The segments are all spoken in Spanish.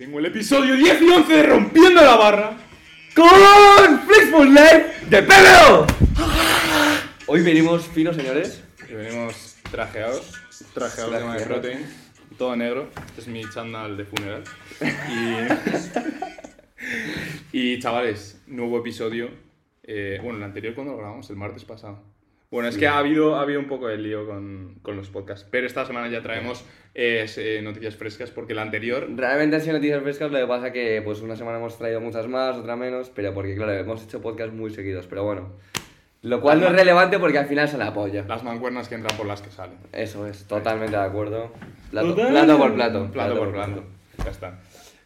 Tengo el episodio 10 y 11 de Rompiendo la Barra. con Flixbus Live de PBO. Hoy venimos finos, señores. Y venimos trajeados. Trajeados de My Trajeados. Protein. Todo negro. Este es mi chándal de funeral. Y... y chavales, nuevo episodio. Eh, bueno, el anterior cuando lo grabamos, el martes pasado. Bueno, es que ha habido, ha habido un poco de lío con, con los podcasts. Pero esta semana ya traemos eh, eh, noticias frescas porque la anterior Realmente han sido noticias frescas, lo que pasa que pues una semana hemos traído muchas más, otra menos, pero porque claro, hemos hecho podcasts muy seguidos, pero bueno. Lo cual no es relevante porque al final se la apoya. las mancuernas que entran por las que salen. Eso es, totalmente de acuerdo. Plato, plato por plato. Plato por plato. Ya está.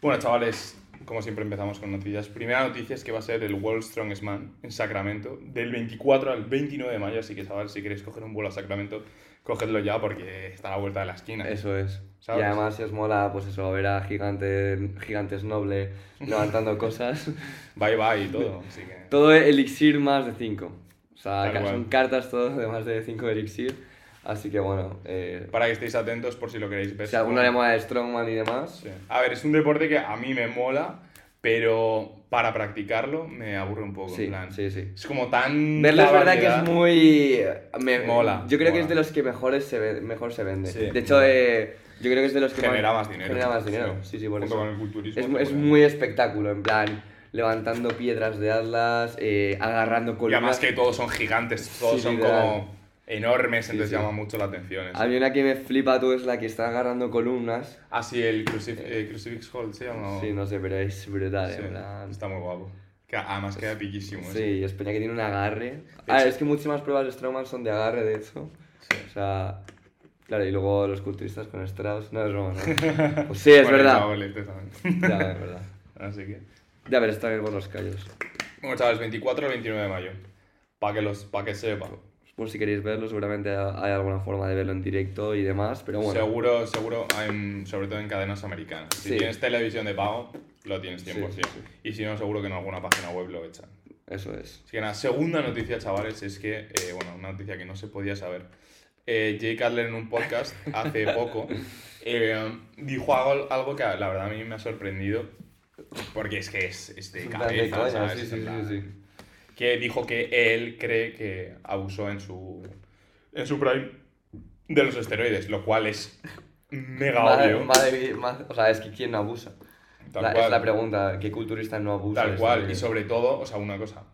Bueno, chavales, como siempre empezamos con noticias. Primera noticia es que va a ser el World Strongest Man en Sacramento del 24 al 29 de mayo, así que chavales, si queréis coger un vuelo a Sacramento, cogedlo ya porque está a la vuelta de la esquina. Eso es. ¿Sabes? Y además si os mola, pues eso, ver a gigante, gigantes noble levantando cosas. Bye bye y todo, así que... Todo elixir más de 5. O sea, Tal ca- cual. son cartas todas de más de 5 elixir. Así que bueno, eh, Para que estéis atentos por si lo queréis ver. si alguno le mola de Strongman y demás, Sí. A ver, es un deporte que a mí me mola, pero para practicarlo me aburre un poco. sí, en plan. sí, sí. Es como tan... Verlo es verdad que es muy... Me, Mola, Yo creo que es de los que mejores se ve- mejor se vende. Sí, de hecho, eh, yo creo que es de los que Genera más dinero. Genera más dinero, sí, sí, por eso. con el culturismo. Es, muy espectáculo, en plan, levantando piedras de Atlas, eh, agarrando Y columnas. además que todos son gigantes, todos Sí, son literal. como enormes, entonces sí. llama mucho la atención. eso. A mí una que me flipa tú es la que está agarrando columnas. Ah, sí, el Crucif eh, Crucifix Hold se llama. o- Sí, no sé, pero es brutal, Sí, en plan... Está muy guapo. Que además queda piquísimo. Sí, y es peña que tiene un agarre. Ah, es que muchísimas pruebas de Strongman son de agarre, de hecho. O sea, claro, y luego los culturistas con Strauss. No es broma, ¿no? Pues sí, es el verdad. también. Ya, es verdad. Así que. Ya, pero está bien por los callos. Bueno, chavales, 24 al 29 de mayo. Para que, los, pa que sepa. Por si queréis verlo, seguramente hay alguna forma de verlo en directo y demás, pero bueno. Seguro, seguro, en- sobre todo en cadenas americanas. Si Sí. tienes televisión de pago, lo tienes 100%. Sí, sí, Y si no, seguro que en alguna página web lo echan. Eso es. Así que nada, segunda noticia, chavales, es que, eh, bueno, una noticia que no se podía saber. Eh, Jay Cutler en un podcast hace poco eh, dijo algo, algo que la verdad a mí me ha sorprendido, porque es que es, es de cabeza, ¿sabes? sí, sí, sí. Que dijo que él cree que abusó en su, en su prime de los esteroides, lo cual es mega Madre- obvio. madre- o sea, es que ¿quién no abusa? La- es la pregunta, ¿qué culturista no abusa? Tal cual, y sobre todo, o sea, una cosa,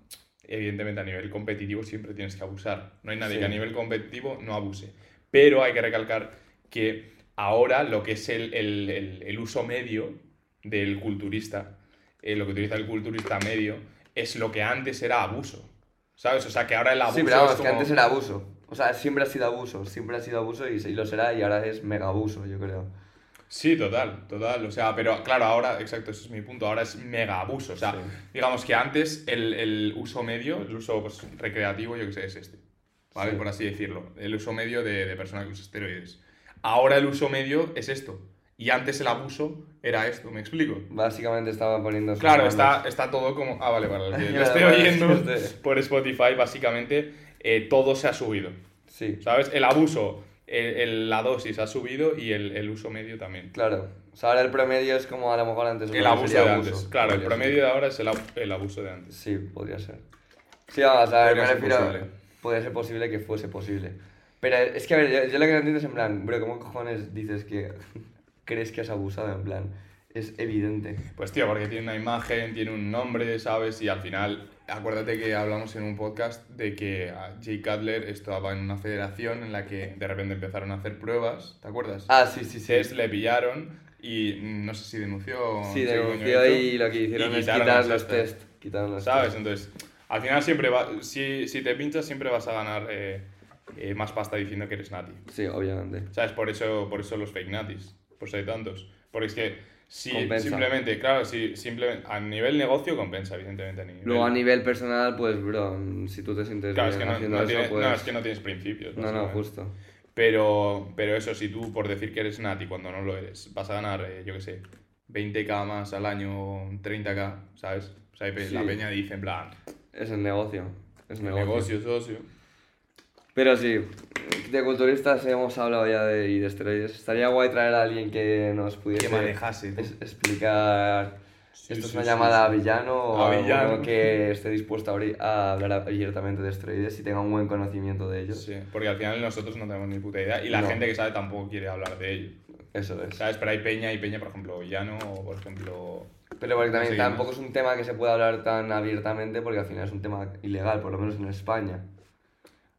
evidentemente a nivel competitivo siempre tienes que abusar. No hay nadie Sí. que a nivel competitivo no abuse. Pero hay que recalcar que ahora lo que es el, el- el- el uso medio del culturista, eh, lo que utiliza el culturista medio, es lo que antes era abuso. ¿Sabes? O sea, que ahora el abuso Sí, pero vamos, es que como- antes era abuso. O sea, siempre ha sido abuso, siempre ha sido abuso y, y lo será y ahora es mega abuso, yo creo. Sí, total, total. O sea, pero claro, ahora, exacto, ese es mi punto. Ahora es mega abuso. O sea, Sí. digamos que antes el, el uso medio, el uso pues, recreativo, yo que sé, es este. ¿Vale? Sí. Por así decirlo. El uso medio de, de personas que usan esteroides. Ahora el uso medio es esto. Y antes el abuso era esto, ¿me explico? Básicamente estaba poniendo... Claro, está, está todo como. Ah, vale, vale. Lo Ya, estoy oyendo por Spotify, básicamente eh, todo se ha subido. Sí, ¿Sabes? El abuso, el- el- la dosis ha subido y el, el uso medio también. claro. O sea, ahora el promedio es como a lo mejor antes... El abuso de abuso. antes. Claro, el Podría promedio ser. de ahora es el, ab- el abuso de antes. Sí, podría ser. Sí, vamos, a ver, me refiero... posible. Podría ser posible que fuese posible. Pero es que, a ver, yo, yo lo que no entiendo es en plan, bro, ¿cómo cojones dices que crees que has abusado? En plan, es evidente. Pues tío, porque tiene una imagen, tiene un nombre, ¿sabes? Y al final, acuérdate que hablamos en un podcast de que Jay Cutler estaba en una federación en la que de repente empezaron a hacer pruebas, ¿te acuerdas? Ah, sí, sí, sí. Entonces le pillaron y no sé si denunció. Sí, denunció y lo que hicieron es quitar los test. Quitaron los ¿Sabes? test. Entonces, al final siempre va. Si, si te pinchas, siempre vas a ganar eh, eh, más pasta diciendo que eres nati. Sí, obviamente. ¿Sabes? Por eso, por eso los fake natis. Por eso hay tantos. Porque es que si Compensa. simplemente, claro, si simplemente a nivel negocio compensa, evidentemente. A nivel, Luego a nivel personal, pues, bro, si tú te sientes Claro, es bien que no, haciendo no eso, tiene- pues... no, es que no tienes principios. No, no, justo. Pero, pero eso, si tú por decir que eres nati cuando no lo eres, vas a ganar, eh, yo qué sé, 20k más al año, 30k, ¿sabes? O sea, la Sí. peña dice en plan, Es el negocio. Es negocio. negocio, socio. Pero sí, de culturistas hemos hablado ya de, y de esteroides. Estaría guay traer a alguien que nos pudiese Que manejase, es- explicar. Sí, ¿Esto es sí, una sí, llamada a villano o A villano. que esté dispuesto a, a hablar abiertamente de esteroides y tenga un buen conocimiento de ellos? Sí, porque al final nosotros no tenemos ni puta idea y la No. gente que sabe tampoco quiere hablar de ello. Eso es. ¿Sabes? Pero hay peña y peña, por ejemplo, villano o por ejemplo. Pero porque también tampoco es un tema que se pueda hablar tan abiertamente porque al final es un tema ilegal, por lo menos en España.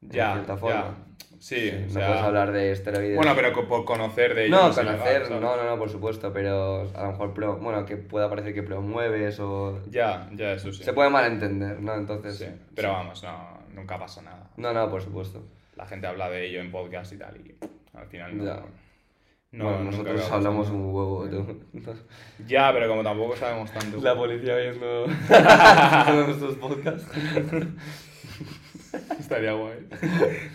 De Ya, cierta ya. forma. Sí, no o sea, puedes hablar de esteroides. Bueno, pero por conocer de ello. No, conocer, no, no, no, por supuesto, pero a lo mejor, pro- bueno, que pueda parecer que promueves o... Ya, ya, eso sí. Se puede malentender, ¿no? Entonces... Sí, pero vamos, no, nunca pasa nada. No, no, por supuesto. La gente habla de ello en podcast y tal y al final no. Ya. No, bueno, nosotros hablamos un huevo, tú. Ya, pero como tampoco sabemos tanto. La policía viendo nuestros podcasts. Estaría guay.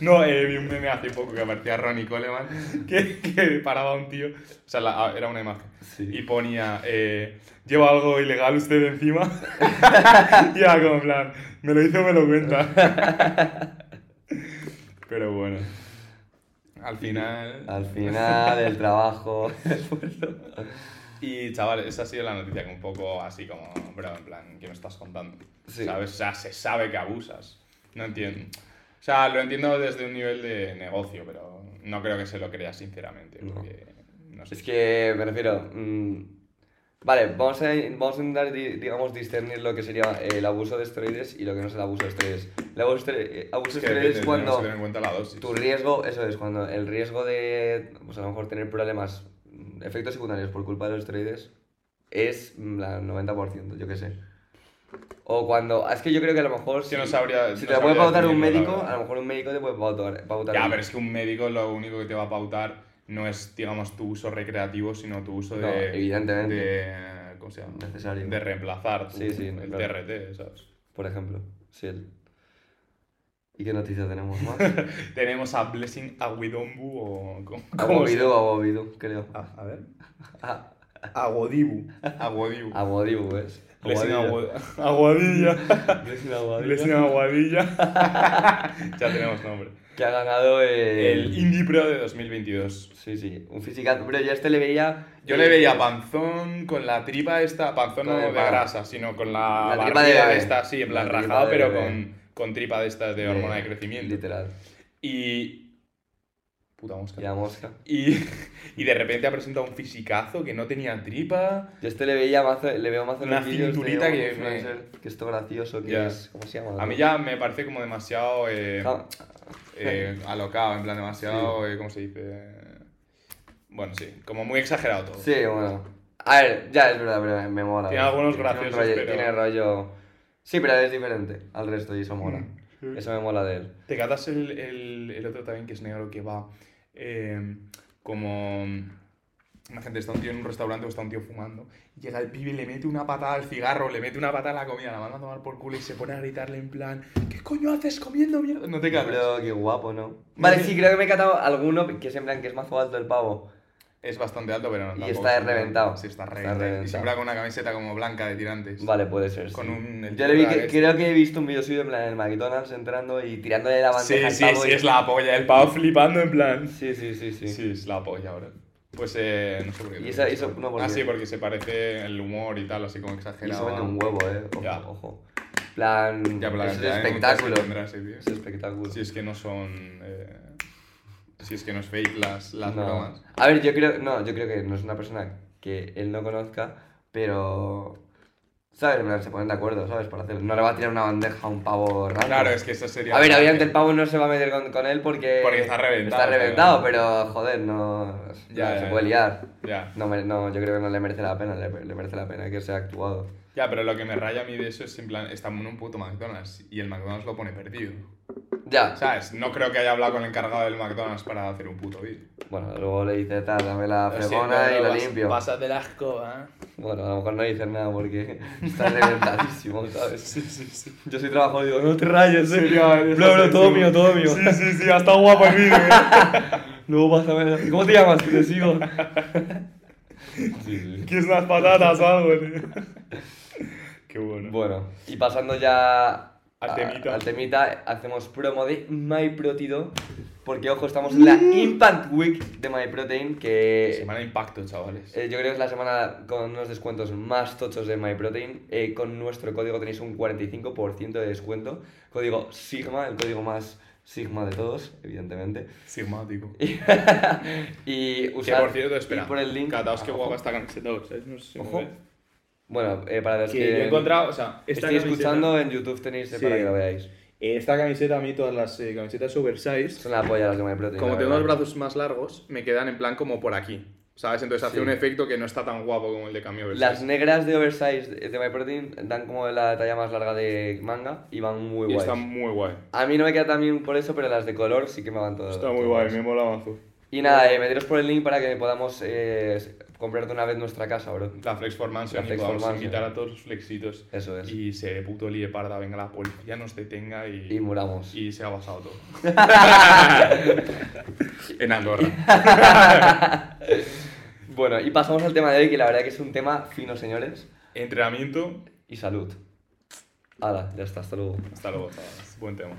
No, eh, vi un meme hace poco que aparecía Ronnie Coleman que, que paraba un tío. O sea, la- era una imagen. Sí. Y ponía, eh, ¿lleva algo ilegal usted encima? y era como en plan, me lo hizo, me lo cuenta. Pero bueno. Al final. Al final, el trabajo... Y chavales, esa ha sido la noticia que un poco así como, bro, en plan, ¿qué me estás contando? Sí. ¿Sabes? O sea, se sabe que abusas. No entiendo. O sea, lo entiendo desde un nivel de negocio, pero no creo que se lo crea sinceramente. Porque, no sé. Es que me refiero. mm, vale, vamos a, vamos a intentar, di- digamos, discernir lo que sería el abuso de esteroides y lo que no es el abuso de esteroides. El abuso de estere- abuso Es que esteroides es cuando tener en cuenta la dosis. tu riesgo, eso es, cuando el riesgo de, pues a lo mejor tener problemas, mm, efectos secundarios por culpa de los esteroides es mm, la 90%, yo qué sé. O cuando, es que yo creo que a lo mejor que si, no sabría- si no te puede pautar un médico, a lo mejor un médico te puede pautar. pautar Ya, pero es que un médico lo único que te va a pautar no es, digamos, tu uso recreativo, sino tu uso No, de... evidentemente. De, ¿Cómo se llama? Necesario. De reemplazar tu- Sí, sí, el claro. TRT, ¿sabes? Por ejemplo, sí. el- ¿Y qué noticia tenemos más? Tenemos a Blessing Aguidombu o... ¿Cómo, Agobidu, Agobidu, creo. Ah, a ver. Ah, Aguadibu. Aguadibu. Agobidu, ¿ves? Blessing Aguadilla. Agu- Aguadilla. Blessing Aguadilla. Blessing Aguadilla. ya tenemos nombre. Que ha ganado el... El Indie Pro de 2022. Sí, sí, un fisicazo. Pero yo a este le veía... Yo le veía panzón con la tripa esta, panzón no de grasa, sino con la, La tripa de esta, sí, en plan de pero con, con tripa de estas de hormona de crecimiento. Literal. Y... Puta mosca. Y la mosca. Y, y de repente ha presentado un fisicazo que no tenía tripa. Yo este le veía mazo, le veo más en Una los cinturita que me- que esto gracioso, que Ya. es... ¿Cómo se llama? A mí ya me parece como demasiado eh, eh, alocado, en plan demasiado, eh, ¿cómo se dice? Bueno, sí, como muy exagerado todo. Sí, bueno. A ver, ya es verdad, pero me, mola. Tiene algunos un graciosos, rollo- pero- Tiene rollo... Sí, pero es diferente al resto y eso mola. Mm, Eso me mola de él. ¿Te catas el, el, el otro también que es negro que va eh, como... Una gente está un tío en un restaurante o está un tío fumando. Llega el pibe, le mete una patada al cigarro, le mete una patada a la comida, la manda a tomar por culo y se pone a gritarle en plan: ¿Qué coño haces comiendo mierda? No te catas. Pero qué guapo, ¿no? Vale, sí, creo que me he catado alguno que es en plan que es mazo alto el pavo. Es bastante alto, pero no. Y está reventado. Sí, está Está reventado. Y reventado. siempre con una camiseta como blanca de tirantes. Vale, puede ser. Con sí. un- Yo le vi que, creo que he visto un vídeo suyo en plan en el McDonald's entrando y tirándole la Sí, bandeja sí, pavo. sí, y- es la polla. El pavo flipando en plan. Sí, sí, sí, sí. Sí, es la polla ahora. Pues eh, no sé por qué. Y eso- eso- no, ¿por ah, sí, porque se parece el humor y tal, así como Y exagerado. eso vende un huevo, eh. Ojo, Ya. ojo. plan. Ya, la es de espectáculo. multas que tendrá ese tío. Es espectáculo. Si es que no son. eh, si es que no es fake las, las No. bromas. A ver, yo creo, no, yo creo que no es una persona que él no conozca, pero. ¿Sabes? Se ponen de acuerdo, ¿sabes? Para hacer. No le va a tirar una bandeja a un pavo raro. Claro, es que eso sería. A ver, obviamente el pavo no se va a meter con, con él porque. Porque está reventado, Está reventado, pero joder, no. Ya, no, ya, se puede liar. Ya. No, no, yo creo que no le merece la pena, le, le merece la pena que sea actuado. Ya, pero lo que me raya a mí de eso es en plan, estamos en un puto McDonald's y el McDonald's lo pone perdido. Ya. ¿Sabes? No creo que haya hablado con el encargado del McDonald's para hacer un puto vídeo. Bueno, luego le dice tal, dame la Lo siento, fregona y lo vas- limpio. Pásate la escoba. Bueno, a lo mejor no dices nada porque está reventadísimo, ¿sabes? Sí, sí, sí. Yo soy trabajador y digo, no te rayes, eh. Bro, bro, todo mío, todo mío. Sí, sí, sí, hasta guapo el vídeo. ¿eh? Luego pásame. ¿Cómo te llamas? Que te sigo. Sí, sí. ¿Quieres unas patatas o algo, tío? Qué bueno. Bueno, y pasando ya Al a- temita. al temita, hacemos promo de MyProtido. Porque, ojo, estamos en la Impact Week de MyProtein, que Semana de impacto, chavales. eh, yo creo que es la semana con unos descuentos más tochos de MyProtein. Eh, con nuestro código tenéis un 45% de descuento. Código Sigma, el código más Sigma de todos, evidentemente. Sigmático. y Que usad por cierto, espera. ir por el link. Cataos que Ah, guapa esta camiseta, ¿sabes? No sé si me Ojo. Bueno, eh, para los Que que, yo he encontrado, o sea, esta estéis camiseta- escuchando en YouTube tenéis Sí. para que lo veáis. Esta camiseta, a mí todas las eh, camisetas oversized, Son la polla las de MyProtein. Como la tengo los brazos más largos, me quedan en plan como por aquí. ¿Sabes? Entonces hace Sí. un efecto que no está tan guapo como el de cambio Las negras de oversize de MyProtein dan como la talla más larga de manga y van muy Y guays. está muy guay. A mí no me queda tan bien por eso, pero las de color sí que me van todas. está muy guay, me mola mazo. Y nada, eh, meteros por el link para que podamos eh, comprarte una vez nuestra casa, bro. La Flex for Mansion La y Flex podamos Mansion. invitar a todos los flexitos. Eso es. Y se puto líe parda, venga la policía, nos detenga y, Y muramos. y se ha basado todo. en Andorra. Bueno, y pasamos al tema de hoy, que la verdad que es un tema fino, señores. Entrenamiento. Y salud. Hala, ya está, hasta luego. Hasta luego, chavales. Buen tema.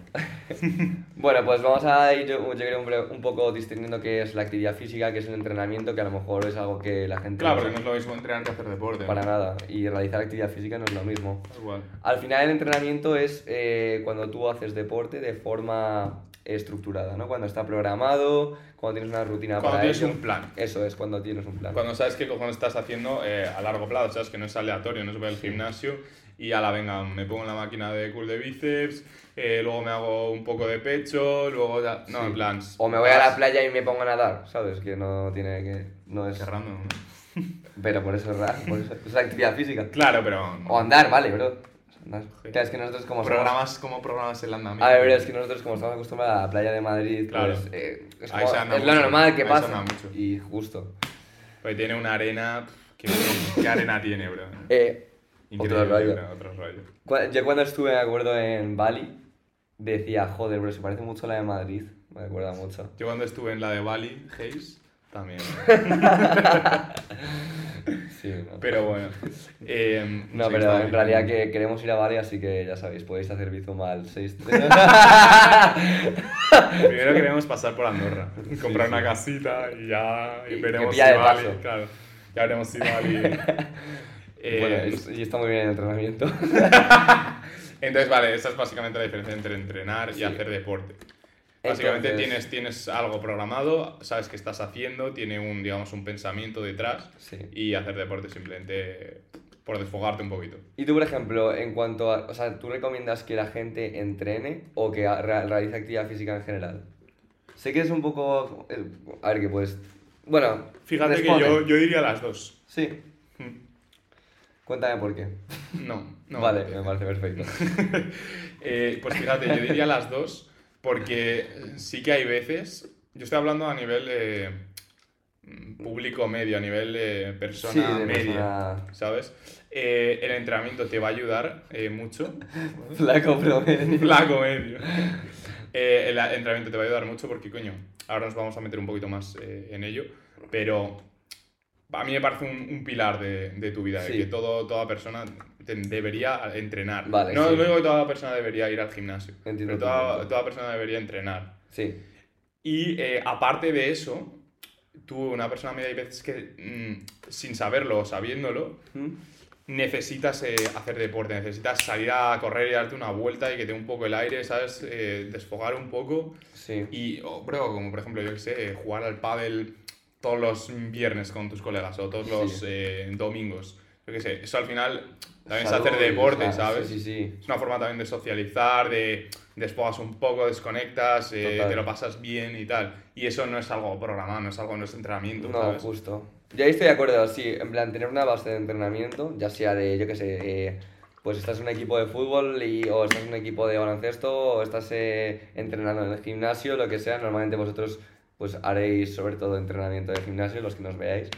Bueno, pues vamos a ir, yo, creo, un, un poco distinguiendo qué es la actividad física, qué es el entrenamiento, que a lo mejor es algo que la gente Claro, no porque no es lo mismo entrenar que hacer deporte. para nada. Y realizar actividad física no es lo mismo. Igual. Al final el entrenamiento es eh, cuando tú haces deporte de forma estructurada, ¿no? Cuando está programado, cuando tienes una rutina Cuando para tienes ello. un plan. Eso es, cuando tienes un plan. Cuando sabes qué cojones estás haciendo eh, a largo plazo, sabes que no es aleatorio, no es voy al gimnasio y a la venga, me pongo en la máquina de curl de bíceps, eh, luego me hago un poco de pecho, luego ya... No, Sí. en plan... O me voy a vas- la playa y me pongo a nadar, ¿sabes? Que no tiene que... No es... Random, ¿no? Pero por eso es raro, por eso es actividad física. Claro, pero... O andar, vale, bro. Andar. Claro, es que nosotros como somos- Programas, ¿Cómo programas el andamiento? A ver, es que nosotros como estamos acostumbrados a la playa de Madrid, Claro. pues eh, es, como- es lo mucho, normal que pasa. Y justo. Pues tiene una arena... ¿Qué, qué arena tiene, bro? Eh, Increíble, otro rollo. otro rollo. Yo cuando estuve, me acuerdo, en Bali, decía, joder, bro, se parece mucho a la de Madrid. Me acuerda mucho. Yo cuando estuve en la de Bali, Hayes, también. Sí, no. Pero bueno. eh, No, sí, pero en bien. realidad que queremos ir a Bali, así que ya sabéis, podéis hacer Bizum al 6... Primero queremos pasar por Andorra, comprar sí. una casita y ya y veremos si Bali, claro, ya veremos si Bali. Eh, bueno, es- y está muy bien el entrenamiento. Entonces, vale, esa es básicamente la diferencia entre entrenar Sí. y hacer deporte. Básicamente Entonces- tienes, tienes algo programado, sabes qué estás haciendo, tiene un, digamos, un pensamiento detrás Sí. y hacer deporte simplemente por desfogarte un poquito. Y tú, por ejemplo, en cuanto a... O sea, ¿tú recomiendas que la gente entrene o que realice actividad física en general? Sé que es un poco... eh, A ver, que pues... Bueno, Fíjate responde. que yo, yo diría las dos. Sí, cuéntame por qué. No, no. vale, me parece perfecto. Eh, pues fíjate, yo diría las dos, porque sí que hay veces, yo estoy hablando a nivel de mm, público medio, a nivel de persona Sí, de media, persona- ¿sabes? Eh, el entrenamiento te va a ayudar eh, mucho. Flaco promedio. Flaco medio. Eh, el entrenamiento te va a ayudar mucho porque, coño, ahora nos vamos a meter un poquito más eh, en ello, pero a mí me parece un, un pilar de, de tu vida, de Sí. que todo, toda persona te- debería entrenar. Vale, no, sí. no digo que toda persona debería ir al gimnasio, Entiendo pero toda, toda persona debería entrenar. Sí, Y eh, aparte de eso, tú, una persona media, hay veces que mm, sin saberlo o sabiéndolo, ¿Mm? necesitas eh, hacer deporte, necesitas salir a correr y darte una vuelta y que te dé un poco el aire, ¿sabes? Eh, desfogar un poco. sí. Y, oh, bro, como por ejemplo, yo que sé, jugar al pádel todos los viernes con tus colegas o todos los Sí. eh, domingos. Yo que sé, eso al final también es hacer deporte, ¿sabes? Sí, sí, sí. Es una forma también de socializar, de desfogas un poco, desconectas, eh, te lo pasas bien y tal. Y eso no es algo programado, no es algo, no es entrenamiento, No, ¿sabes? justo. Yo ahí estoy de acuerdo, sí, en plan, tener una base de entrenamiento, ya sea de, yo qué sé, eh, pues estás en un equipo de fútbol y, o estás en un equipo de baloncesto o estás eh, entrenando en el gimnasio, lo que sea, normalmente vosotros pues haréis sobre todo entrenamiento de gimnasio, los que nos veáis.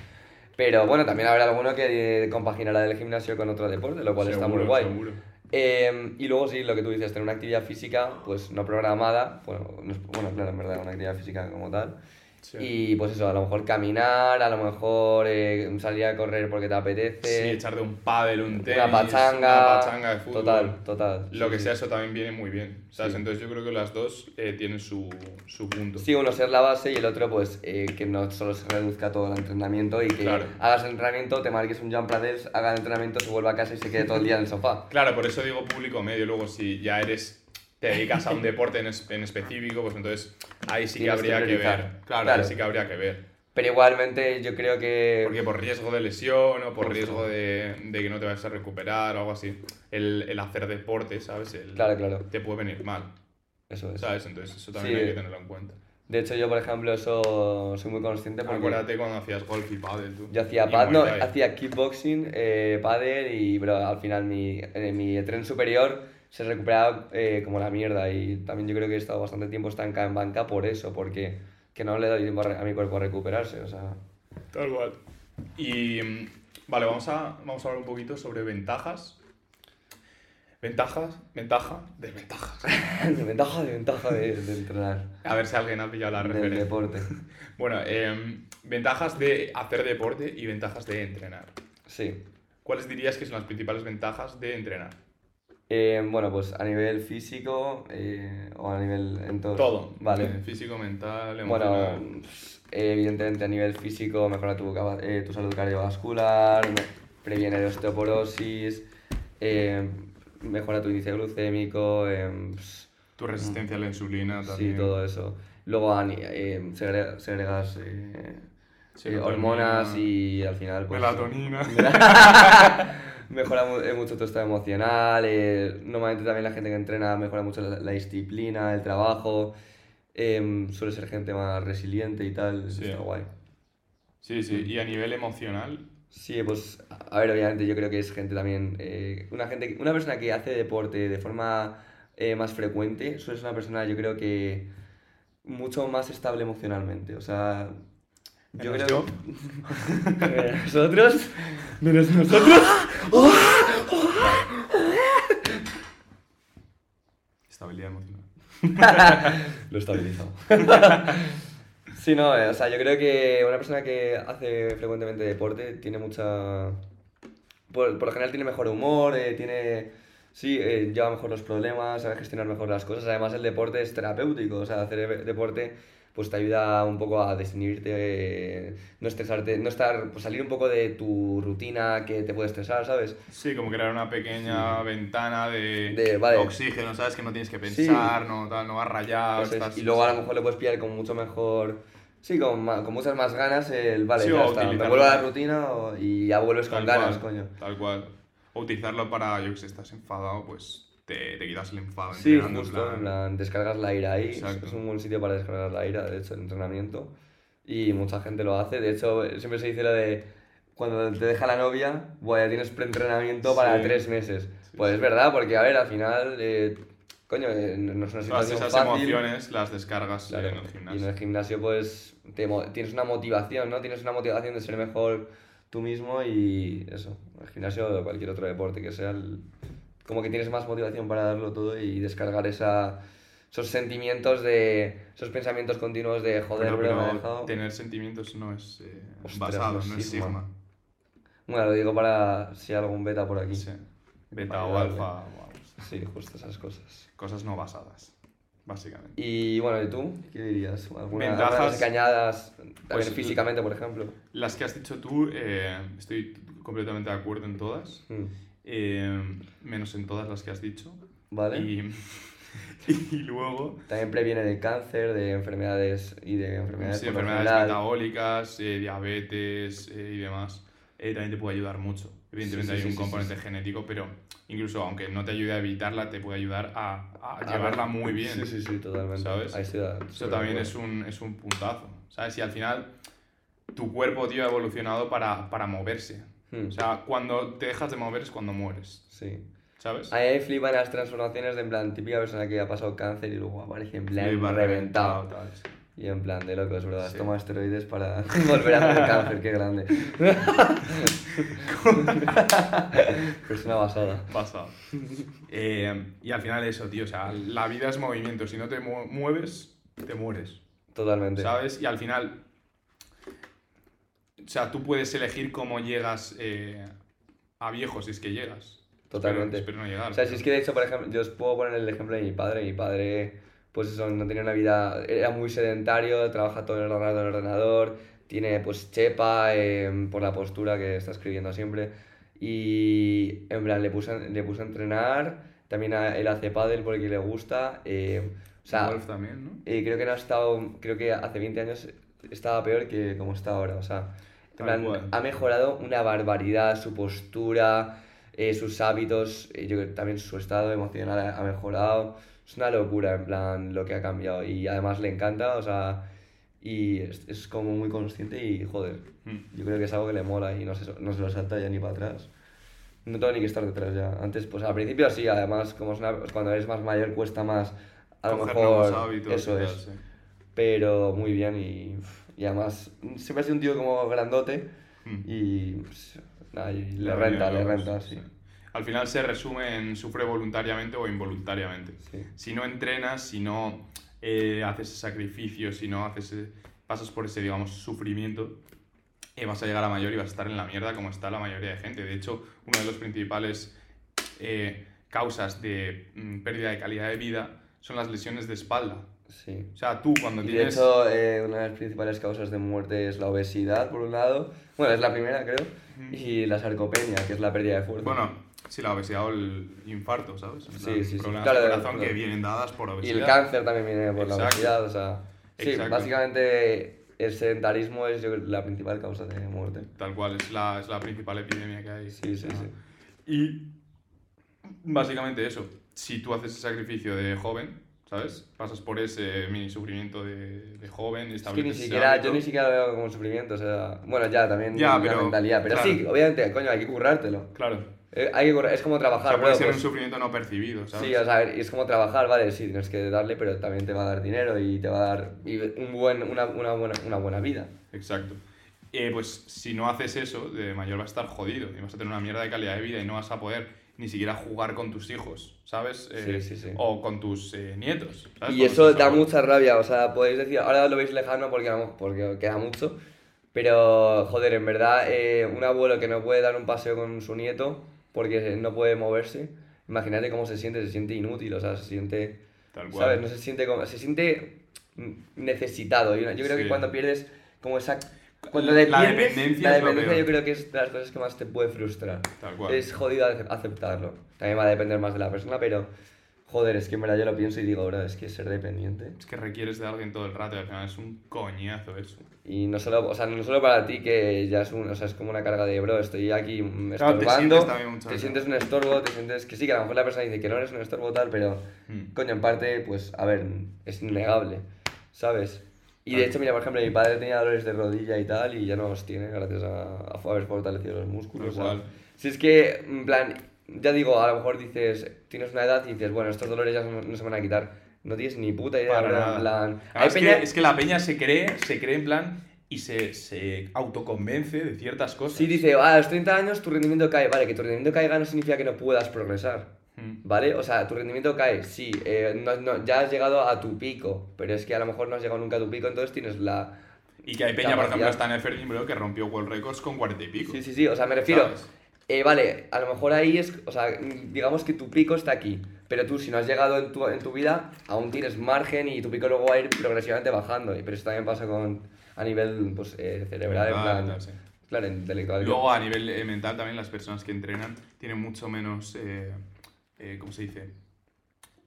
Pero bueno, también habrá alguno que compaginará el gimnasio con otro deporte, lo cual está muy Seguro, guay. seguro. Eh, y luego sí, lo que tú dices, tener una actividad física, pues no programada, bueno, no es- bueno, claro, en verdad, una actividad física como tal. Sí. Y pues eso, a lo mejor caminar, a lo mejor eh, salir a correr porque te Sí, apetece. echarte un pádel, un tenis, una pachanga. una pachanga de fútbol. Total, total. Lo sí, que sí. sea, eso también viene muy bien. ¿sabes? Sí. Entonces yo creo que las dos eh, tienen su, su punto. Sí, uno ser la base y el otro, pues, eh, que no solo se reduzca todo al entrenamiento y que Claro. hagas el entrenamiento, te marques un jump ladders, haga el entrenamiento, se vuelva a casa y se quede todo el día en el sofá. Claro, por eso digo público medio. Luego, si ya eres, te dedicas a un deporte en, es- en específico, pues entonces ahí sí que que habría que, priorizar. ver. Claro, Claro. ahí sí que habría que ver. Pero igualmente yo creo que... Porque por riesgo de lesión o por riesgo de, de que no te vayas a recuperar o algo así, el, el hacer deporte, ¿sabes? El- Claro, claro, Te puede venir mal, eso es. ¿sabes? Entonces eso también Sí. hay que tenerlo en cuenta. De hecho, yo, por ejemplo, eso soy muy consciente porque... Acuérdate cuando hacías golf y pádel, tú. Yo hacía, pad, no, hacía kickboxing, eh, pádel y pero al final mi, eh, mi tren superior se recuperaba eh, como la mierda y también yo creo que he estado bastante tiempo estancado en banca por eso, porque que no le doy tiempo a, mi cuerpo a recuperarse, o sea... Tal cual. Y vale, vamos a, vamos a hablar un poquito sobre ventajas. Ventajas, ventaja, desventajas. de ventaja, de ventaja de, entrenar, A ver si alguien ha pillado la del referencia. deporte. Bueno, em, ventajas de hacer deporte y ventajas de entrenar. Sí. ¿Cuáles dirías que son las principales ventajas de entrenar? Eh, bueno, pues a nivel físico eh, o a nivel en todo. Todo. Vale. Eh, Físico, mental, Bueno, emocional. pues, evidentemente a nivel físico mejora tu, eh, tu salud cardiovascular, previene de osteoporosis, mejora tu índice glucémico, pues, tu resistencia a la insulina también. sí, todo eso. Luego eh, segregas eh, hormonas y al final pues... Melatonina. mejora eh, mucho tu estado emocional. eh, normalmente también la gente que entrena mejora mucho la, la disciplina, el trabajo. em, suele ser gente más resiliente y tal. Sí. Está guay. Sí, sí. Y a nivel emocional, Sí, pues a ver, obviamente yo creo que es gente también. eh, una, gente, una persona que hace deporte de forma más frecuente suele ser una persona, yo creo que mucho más estable emocionalmente. O sea. Yo Menos creo que. nosotros. Menos nosotros. estabilidad emocional. Lo estabilizado. sí, no, eh, o sea, yo creo que una persona que hace frecuentemente deporte tiene mucha... Por, por lo general tiene mejor humor, eh, tiene... Sí, eh, lleva mejor los problemas, sabe gestionar mejor las cosas. Además, el deporte es terapéutico, o sea, hacer e- deporte pues te ayuda un poco a desinhibirte, no estresarte, no estar, pues salir un poco de tu rutina que te puede estresar, ¿sabes? Sí, como crear una pequeña ventana de, De- vale. oxígeno, ¿sabes? Que no tienes que pensar, no, tal, no vas rayado. Eso es, estás- y luego a lo mejor le puedes pillar con mucho mejor. Sí, con, muchas más ganas el. Vale, Sí, ya está. Me vuelvo a la rutina y ya vuelves con ganas, cual, coño. Tal cual. O utilizarlo para, yo que sé, estás enfadado, pues te, te quitas el enfado Sí, justo, plan- en plan, descargas la ira ahí. Exacto. Es un buen sitio para descargar la ira, de hecho, el entrenamiento. Y mucha gente lo hace. De hecho, siempre se dice lo de. Cuando te deja la novia, bueno, ya tienes preentrenamiento para Sí. tres meses. Sí, pues sí. es verdad, porque a ver, al final. eh, coño, eh, no es una Todas situación esas fácil. emociones las descargas Claro, en el Y en gimnasio. el gimnasio, pues, te tienes una motivación, ¿no? Tienes una motivación de ser mejor tú mismo y eso. El gimnasio o cualquier otro deporte que sea, el- como que tienes más motivación para darlo todo y descargar esa, esos sentimientos de, esos pensamientos continuos de joder, Pero, bro, me ha pero dejado. tener sentimientos no es eh, Ostras, basado, no no es sigma. Bueno, lo digo para si hay algún beta por aquí. Sí. Beta Vale, o alfa, vamos. Sí, justo esas cosas. Cosas no basadas, básicamente. Y bueno, ¿y tú? ¿Qué dirías? ¿Alguna, Ventajas, que añadas, también pues, físicamente, por ejemplo? Las que has dicho tú, eh, estoy completamente de acuerdo en todas, Mm, eh, menos en todas las que has dicho. ¿Vale? Y, y luego, También previene del cáncer, de enfermedades y de enfermedades sí, enfermedades metabólicas, eh, diabetes eh, y demás, eh, también te puede ayudar mucho. Evidentemente Sí, sí, hay un componente genético, pero incluso aunque no te ayude a evitarla, te puede ayudar a, a A llevarla ver, muy bien. Sí, sí, sí, totalmente. ¿Sabes? Ahí Eso también es un, es un puntazo, ¿sabes? Y al final tu cuerpo, tío, ha evolucionado para, para moverse. Hmm, O sea, cuando te dejas de mover es cuando mueres, sí. ¿sabes? A mí me flipan las transformaciones de en plan típica persona que ha pasado cáncer y luego aparece en plan reventado. tal, sí. Y en plan de locos, ¿verdad? Sí. tomado esteroides para volver a tener cáncer, qué grande. es una basada. Pasado. Eh, y al final eso, tío, o sea, la vida es movimiento. Si no te mu- mueves, te mueres. Totalmente. ¿Sabes? Y al final. O sea, tú puedes elegir cómo llegas eh, a viejo si es que llegas. Totalmente. Espero, espero no llegar. O sea, si es que de hecho, por ejemplo, yo os puedo poner el ejemplo de mi padre. Mi padre, pues eso, no tenía una vida, era muy sedentario, trabaja todo el ordenador, el ordenador, tiene pues chepa eh, por la postura que está escribiendo siempre. Y en plan, le puse, le puse a entrenar, también a- él hace pádel porque le gusta. eh, o sea, Golf también, ¿no? y creo que no ha estado, creo que hace 20 años estaba peor que como está ahora. O sea, plan, ha mejorado una barbaridad su postura, eh, sus hábitos, eh, yo creo que también su estado emocional ha ha mejorado. Es una locura, en plan, lo que ha cambiado. Y además le encanta, o sea, y es, es como muy consciente y, joder, Mm. yo creo que es algo que le mola y no se, no se lo salta ya ni para atrás. No tengo ni que estar detrás ya. Antes, pues al principio sí, además, como es una- cuando eres más mayor cuesta más, a lo Coger mejor, nuevos hábitos. eso es tal, sí. pero muy bien y, y además siempre ha sido un tío como grandote Mm. y pues, nada, y le renta, le renta, sí. Al final se resume en sufre voluntariamente o involuntariamente. Sí. Si no entrenas, si no eh, haces ese sacrificio, si no haces pasas por ese, digamos, sufrimiento, eh, vas a llegar a mayor y vas a estar en la mierda como está la mayoría de gente. De hecho, una de las principales eh, causas de mm, pérdida de calidad de vida son las lesiones de espalda. Sí. O sea, tú cuando Y de tienes... hecho, eh, una de las principales causas de muerte es la obesidad, por un lado. Bueno, es la primera, creo. Y la sarcopenia, que es la pérdida de fuerza. Bueno, sí, la obesidad o el infarto, ¿sabes? En Sí, sí, sí. Problemas Claro, de claro. corazón que vienen dadas por y obesidad. el cáncer también viene por la Exacto. obesidad, o sea... Sí, Exacto. básicamente el sedentarismo es yo la principal causa de muerte. Tal cual, es la, es la principal epidemia que hay. Sí, sí, Ah. sí. Y básicamente eso, si tú haces ese sacrificio de joven, ¿sabes? Pasas por ese mini sufrimiento de, de joven, Es que ni siquiera, yo ni siquiera lo veo como sufrimiento, o sea, bueno, ya también Ya, pero- mentalidad, pero claro. sí, obviamente, coño, hay que currártelo. Claro, Eh, hay que es como o trabajar, sea, puede ser pues- un sufrimiento no percibido, ¿sabes? Sí, o sea, es como trabajar, vale, sí, tienes que darle, pero también te va a dar dinero y te va a dar y un buen, una, una, buena, una buena vida. Exacto. Eh, pues si no haces eso, de mayor vas a estar jodido y vas a tener una mierda de calidad de vida y no vas a poder ni siquiera jugar con tus hijos, ¿sabes? Eh, Sí, sí, sí. O con tus eh, nietos. ¿sabes? Y Con eso da abuelos. mucha rabia, o sea, podéis decir, ahora lo veis lejano porque, vamos, porque queda mucho, pero joder, en verdad, eh, un abuelo que no puede dar un paseo con su nieto porque no puede moverse, imagínate cómo se siente, se siente inútil, o sea, se siente, Tal cual. ¿sabes? No se siente como, se siente necesitado. Yo, yo creo Sí. que cuando pierdes como esa... Cuando La dependes, dependencia la dependencia yo creo que es de las cosas que más te puede frustrar. Tal cual. Es jodido ace- aceptarlo. También va a depender más de la persona, pero joder, es que en verdad yo lo pienso y digo, bro, es que ser dependiente. Es que requieres de alguien todo el rato y al final es un coñazo eso. Y no solo, o sea, no solo para ti que ya es un, o sea, es como una carga de, bro, estoy aquí mm, Claro, te estorbando, sientes también muchas te sientes un estorbo, te sientes que sí, que a lo mejor la persona dice que no eres un estorbo tal, pero Mm. coño, en parte, pues, a ver, es innegable, ¿sabes? Y de Claro. hecho, mira, por ejemplo, mi padre tenía dolores de rodilla y tal, y ya no los tiene gracias a, a haber fortalecido los músculos. Tal o sea, cual. Si es que, en plan, ya digo, a lo mejor dices, tienes una edad y dices, bueno, estos dolores ya no, no se van a quitar. No tienes ni puta idea, Para nada. en plan... Ah, hay es, peña- que, es que la peña se cree, se cree en plan y se, se autoconvence de ciertas cosas. Sí, dice, "Ah, a los 30 años tu rendimiento cae. Vale, que tu rendimiento caiga no significa que no puedas progresar. Mm. ¿Vale? O sea, tu rendimiento cae, sí, eh, no- no, ya has llegado a tu pico, pero es que a lo mejor no has llegado nunca a tu pico, entonces tienes la... Y que hay peña, por ejemplo, Capacidad. está en el bro, que rompió World Records con 40 y pico. Sí, sí, sí, o sea, me refiero... Eh, vale, a lo mejor ahí es, o sea, digamos que tu pico está aquí, pero tú si no has llegado en tu, en tu vida, aún tienes margen y tu pico luego va a ir progresivamente bajando. Y, pero eso también pasa con, a nivel pues, eh, cerebral, en plan, tal, sí. claro, intelectual. Luego, a nivel mental, también las personas que entrenan tienen mucho menos. Eh, ¿Cómo se dice?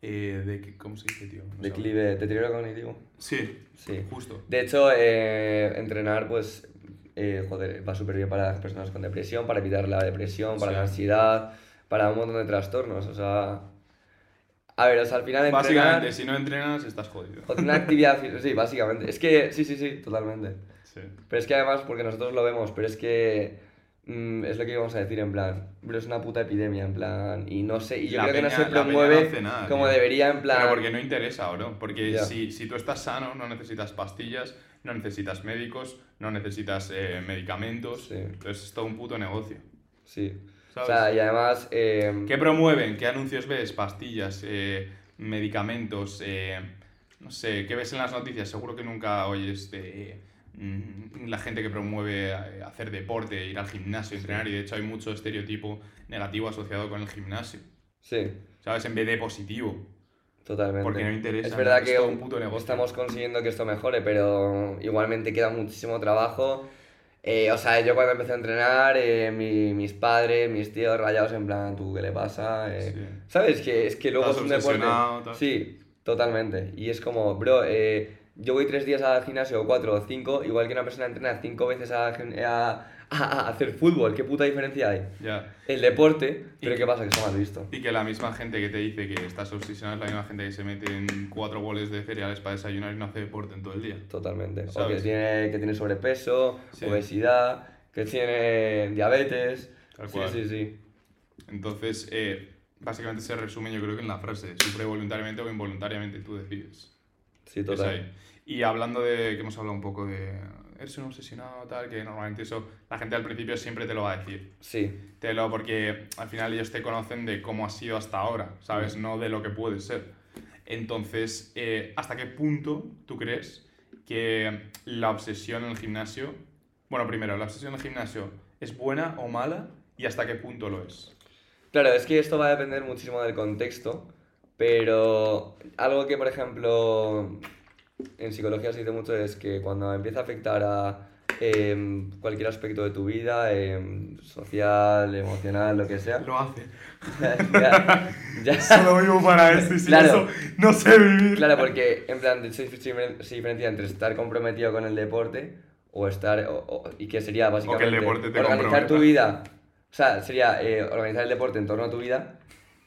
Eh, de, ¿Cómo se dice, tío? No. Declive, deterioro cognitivo. Sí, Sí. justo. De hecho, eh, entrenar, pues, eh, joder, va súper bien para las personas con depresión, para evitar la depresión, para Sí. la ansiedad, para un montón de trastornos. O sea, a ver, o sea, al final entrenar, Básicamente, si no entrenas, estás jodido. una actividad, sí, básicamente. Es que, sí, sí, sí, totalmente. Sí. Pero es que además, porque nosotros lo vemos, pero es que mm, es lo que íbamos a decir, en plan, pero es una puta epidemia, en plan, y no sé, y yo La creo que no se no promueve hace nada, como tío. debería, en plan... Pero porque no interesa, bro. Porque si, si tú estás sano, no necesitas pastillas, no necesitas médicos, no necesitas eh, medicamentos. Sí. Entonces es todo un puto negocio. Sí. ¿Sabes? O sea, y además... eh, ¿Qué promueven? ¿Qué anuncios ves? Pastillas, eh, medicamentos, eh, no sé, ¿qué ves en las noticias? Seguro que nunca oyes de la gente que promueve eh, hacer deporte, ir al gimnasio, entrenar, y de hecho hay mucho estereotipo negativo asociado con el gimnasio, Sí, ¿sabes? En vez de positivo. totalmente. Porque no interesa, Es verdad es que todo un puto negocio. estamos consiguiendo que esto mejore, pero igualmente queda muchísimo trabajo. Eh, o sea, yo cuando empecé a entrenar, eh, mi- mis padres, mis tíos rayados en plan, ¿tú qué le pasa? Eh, Sí. ¿Sabes? Que es que luego es Estás un deporte. tal. Sí, totalmente. Y es como, bro, eh, yo voy tres días al gimnasio, o cuatro o cinco, igual que una persona entrena cinco veces a, a- a- hacer fútbol. ¿Qué puta diferencia hay? Ya. El deporte, pero ¿qué pasa? Que está mal visto. Y que la misma gente que te dice que estás obsesionado es la misma gente que se mete en cuatro boles de cereales para desayunar y no hace deporte en todo el día. Totalmente. O que ¿Sabes? tiene, que tiene sobrepeso, Sí. obesidad, que tiene diabetes. Tal sí, cual. sí, sí. Entonces, eh, básicamente se resume yo creo que en la frase, sufre voluntariamente o involuntariamente, tú decides. Sí, total. Y hablando de, que hemos hablado un poco de, eres un obsesionado, tal, que normalmente eso, la gente al principio siempre te lo va a decir. Sí, Te lo, porque al final ellos te conocen de cómo has sido hasta ahora, ¿sabes? No de lo que puedes ser. Entonces, eh, ¿hasta qué punto tú crees que la obsesión en el gimnasio, bueno, primero, la obsesión en el gimnasio es buena o mala y hasta qué punto lo es? Claro, es que esto va a depender muchísimo del contexto, pero algo que, por ejemplo, en psicología se dice mucho es que cuando empieza a afectar a em, cualquier aspecto de tu vida, em, social, emocional, lo que sea, Lo hace. ya, ya- Solo vivo para esto y sin Claro. eso no sé vivir. Claro, porque en plan se, se, diferencia entre estar comprometido con el deporte o estar o- o- y que sería básicamente deporte te organizar tu vida, o sea, sería eh, organizar el deporte en torno a tu vida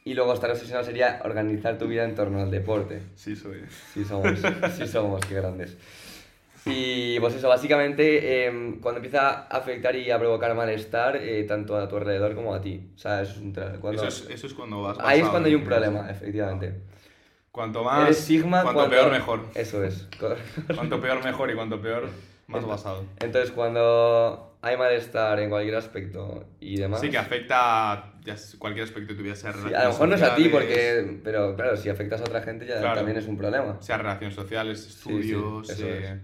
y luego estar obsesionado sería organizar tu vida en torno al deporte. Sí, soy. Sí somos, sí somos, qué grandes. Y pues eso, básicamente em, cuando empieza a afectar y a provocar malestar eh, tanto a tu alrededor como a ti. O sea, eso es un cuando, Eso, es, eso es cuando vas Ahí es cuando hay un problema, efectivamente. Cuanto más. Eres sigma cuanto cuando- peor, mejor. Eso es. Cuanto peor, mejor. Y cuanto peor, más Entonces- basado. Entonces, cuando hay malestar en cualquier aspecto y demás. Sí, que afecta a cualquier aspecto de tu vida, sea sí, a lo mejor no es a ti, porque. Pero claro, si afectas a otra gente ya Claro. también es un problema. Sea relaciones sociales, sí, estudios, eso eh,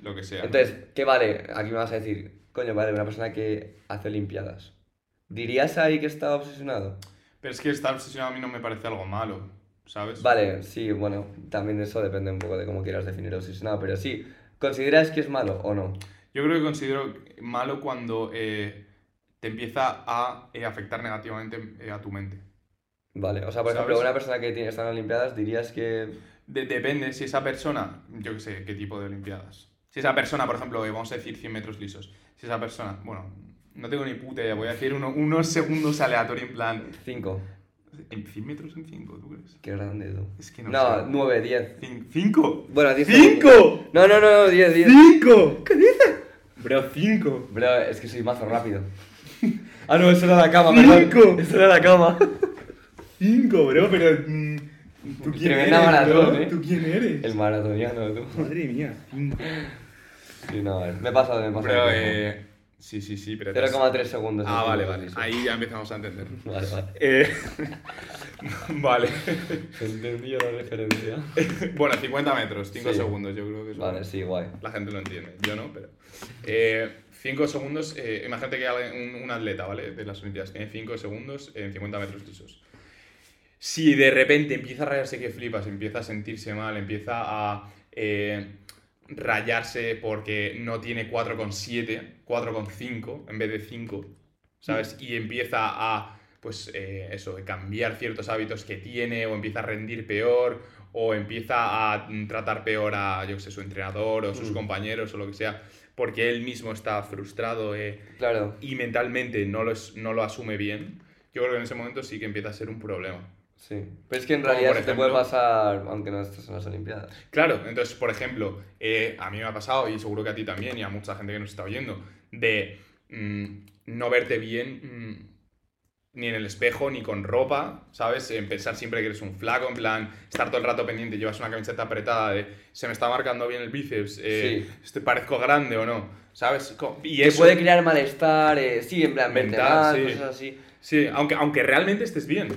lo que sea. Entonces, ¿qué vale? Aquí me vas a decir, coño, vale, una persona que hace Olimpiadas. ¿Dirías ahí que está obsesionado? Pero es que estar obsesionado a mí no me parece algo malo, ¿sabes? Vale, sí, bueno, también eso depende un poco de cómo quieras definir obsesionado, pero sí, ¿consideras que es malo o no? Yo creo que considero malo cuando eh, te empieza a eh, afectar negativamente eh, a tu mente. Vale, o sea, por ¿Sabes? ejemplo, una persona que tiene, está en Olimpiadas, dirías que. De- depende si esa persona, yo qué sé, qué tipo de Olimpiadas. Si esa persona, por ejemplo, eh, vamos a decir 100 metros lisos, si esa persona, bueno, no tengo ni puta idea, voy a decir uno- unos segundos aleatorio en plan, 5. ¿en 100 metros en 5, tú crees? Qué grande tú. Es que no, No, sé. 9, 10. ¿Cinco? Bueno, 10. ¡Cinco! No, no, no, no, 10, 10. ¡Cinco! ¿Qué dices? Bro, cinco. Bro, es que soy mazo rápido. Ah, no, eso era la cama, perdón. ¡Cinco! Eso era la cama. Cinco, bro, pero. mm, ¿Tú quién Tremenda eres? maratón, bro? ¿eh? ¿Tú quién eres? El maratoniano, tú. Madre mía, cinco. Sí, no, me he pasado, me he pasado. Pero, el tiempo. eh, sí, sí, sí, pero... 0,3 segundos. Ah, vale, vale, sí. ahí ya empezamos a entender. Vale, vale. Eh, vale. Entendí la referencia. bueno, 50 metros, 5 Sí. segundos, yo creo que eso... Vale, sí, guay. La gente lo entiende, yo no, pero... 5 segundos, eh, imagínate que hay un, un atleta, ¿vale? De las Olimpiadas, tiene 5 segundos en 50 metros lisos. Si de repente empieza a rayarse que flipas, empieza a sentirse mal, empieza a eh, rayarse porque no tiene 4,7, 4,5 en vez de 5, ¿sabes? Y empieza a, pues eh, eso, cambiar ciertos hábitos que tiene o empieza a rendir peor o empieza a mm, tratar peor a, yo sé, su entrenador o sus Mm. compañeros o lo que sea, porque él mismo está frustrado eh, Claro. y mentalmente no lo, es- no lo asume bien, yo creo que en ese momento sí que empieza a ser un problema. Sí. Pero es que en realidad te puede pasar aunque no estés en las Olimpiadas. Claro, entonces, por ejemplo, eh, a mí me ha pasado, y seguro que a ti también, y a mucha gente que nos está oyendo, de mm, no verte bien mm, ni en el espejo, ni con ropa, ¿sabes? En pensar siempre que eres un flaco, en plan, estar todo el rato pendiente, llevas una camiseta apretada de, se me está marcando bien el bíceps, eh, Sí. este, parezco grande o no, ¿sabes? Y Te eso, puede crear malestar, eh, sí, en plan, Mental, mal, sí. cosas así. sí, aunque, aunque realmente estés bien,